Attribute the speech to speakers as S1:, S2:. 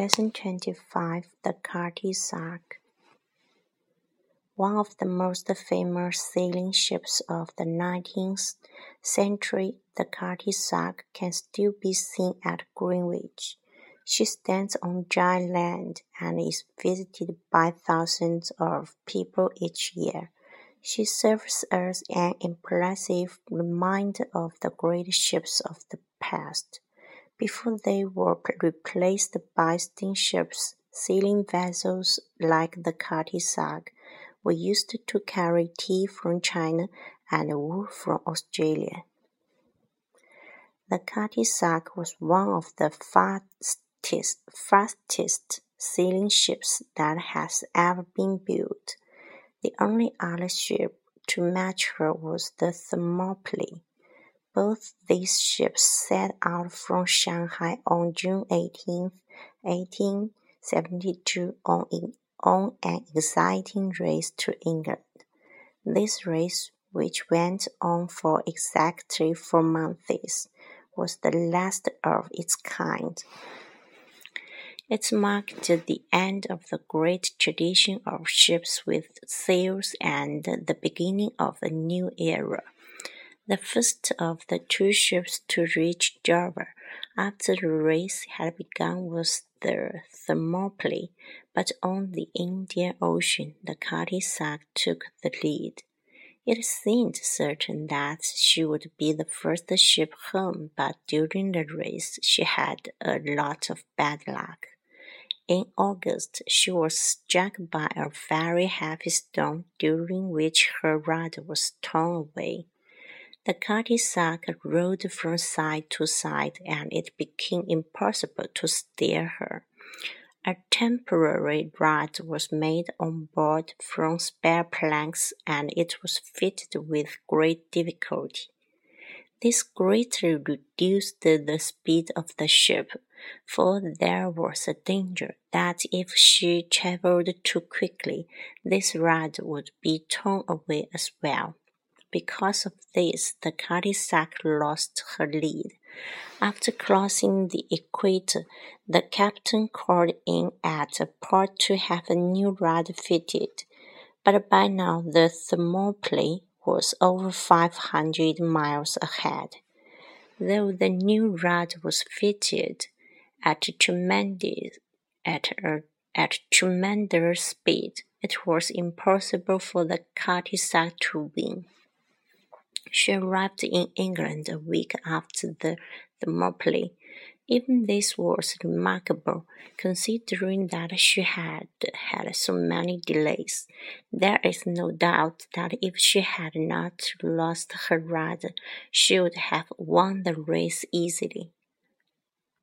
S1: Lesson 25 The Cutty Sark One of the most famous sailing ships of the 19th century, the Cutty Sark, can still be seen at Greenwich. She stands on dry land and is visited by thousands of people each year. She serves as an impressive reminder of the great ships of the past. Before they were replaced by steamships, sailing vessels like the Sark were used to carry tea from China and wool from Australia. The Sark was one of the fastest, fastest sailing ships that has ever been built. The only other ship to match her was the Thermopylae. Both these ships set out from Shanghai on June 18, 1872 on, on an exciting race to England. This race, which went on for exactly four months, was the last of its kind. It marked the end of the great tradition of ships with sails and the beginning of a new era. The first of the two ships to reach Java after the race had begun was the Thermopylae, but on the Indian Ocean the Cutty Sark took the lead. It seemed certain that she would be the first ship home, but during the race she had a lot of bad luck. In August, she was struck by a very heavy storm during which her rudder was torn away. The Sark rolled from side to side, and it became impossible to steer her. A temporary rod was made on board from spare planks, and it was fitted with great difficulty. This greatly reduced the speed of the ship, for there was a danger that if she travelled too quickly, this rod would be torn away as well. Because of this, the Sark lost her lead. After crossing the equator, the captain called in at a port to have a new rudder fitted, but by now the Thermopylae was over 500 miles ahead. Though the new rudder was fitted at tremendous at a, at tremendous speed, it was impossible for the Sark to win. She arrived in England a week after the Thermopylae. Even this was remarkable, considering that she had had so many delays. There is no doubt that if she had not lost her rudder, she would have won the race easily.